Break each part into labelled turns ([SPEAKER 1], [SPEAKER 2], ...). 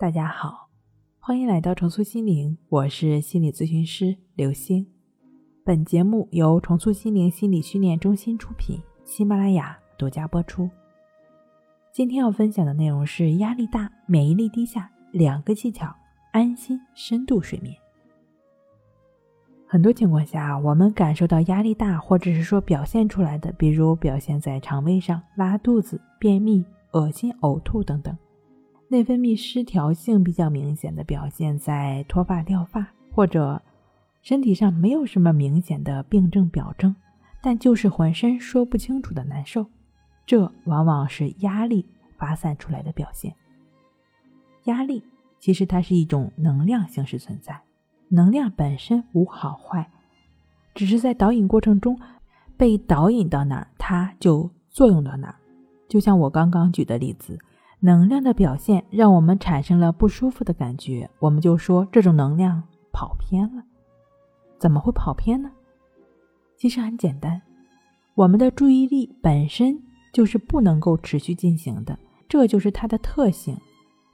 [SPEAKER 1] 大家好，欢迎来到重塑心灵，我是心理咨询师刘星。本节目由重塑心灵心理训练中心出品，喜马拉雅独家播出。今天要分享的内容是压力大、免疫力低下两个技巧，安心深度睡眠。很多情况下，我们感受到压力大，或者是说表现出来的，比如表现在肠胃上，拉肚子、便秘、恶心、呕吐等等。内分泌失调性比较明显的表现在脱发、掉发，或者身体上没有什么明显的病症表征，但就是浑身说不清楚的难受，这往往是压力发散出来的表现。压力其实它是一种能量形式存在，能量本身无好坏，只是在导引过程中被导引到哪儿，它就作用到哪儿。就像我刚刚举的例子。能量的表现让我们产生了不舒服的感觉，我们就说这种能量跑偏了。怎么会跑偏呢？其实很简单，我们的注意力本身就是不能够持续进行的，这就是它的特性。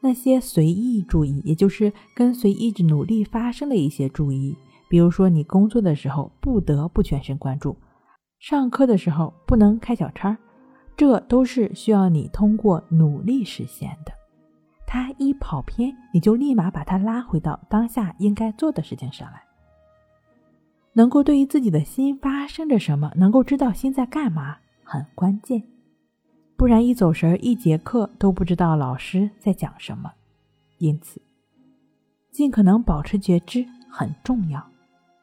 [SPEAKER 1] 那些随意注意，也就是跟随意志努力发生的一些注意，比如说你工作的时候不得不全神贯注，上课的时候不能开小差。这都是需要你通过努力实现的。他一跑偏，你就立马把他拉回到当下应该做的事情上来。能够对于自己的心发生着什么，能够知道心在干嘛，很关键。不然一走神，一节课都不知道老师在讲什么。因此，尽可能保持觉知很重要。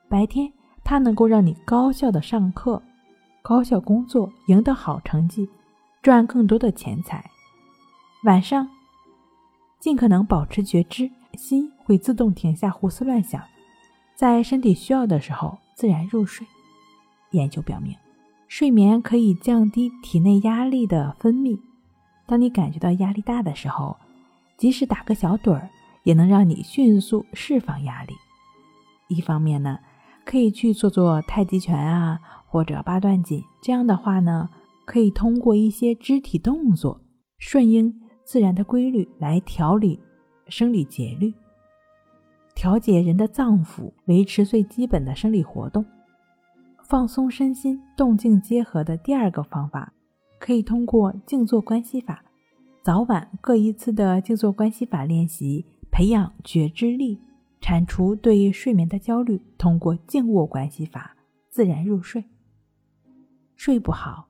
[SPEAKER 1] 白天，它能够让你高效的上课、高效工作，赢得好成绩。赚更多的钱财。晚上尽可能保持觉知，心会自动停下胡思乱想，在身体需要的时候自然入睡。研究表明，睡眠可以降低体内压力的分泌。当你感觉到压力大的时候，即使打个小盹儿，也能让你迅速释放压力。一方面呢，可以去做做太极拳啊，或者八段锦。这样的话呢。可以通过一些肢体动作，顺应自然的规律来调理生理节律，调节人的脏腑，维持最基本的生理活动，放松身心，动静结合的第二个方法，可以通过静坐关系法，早晚各一次的静坐关系法练习，培养觉知力，铲除对睡眠的焦虑，通过静卧关系法自然入睡。睡不好。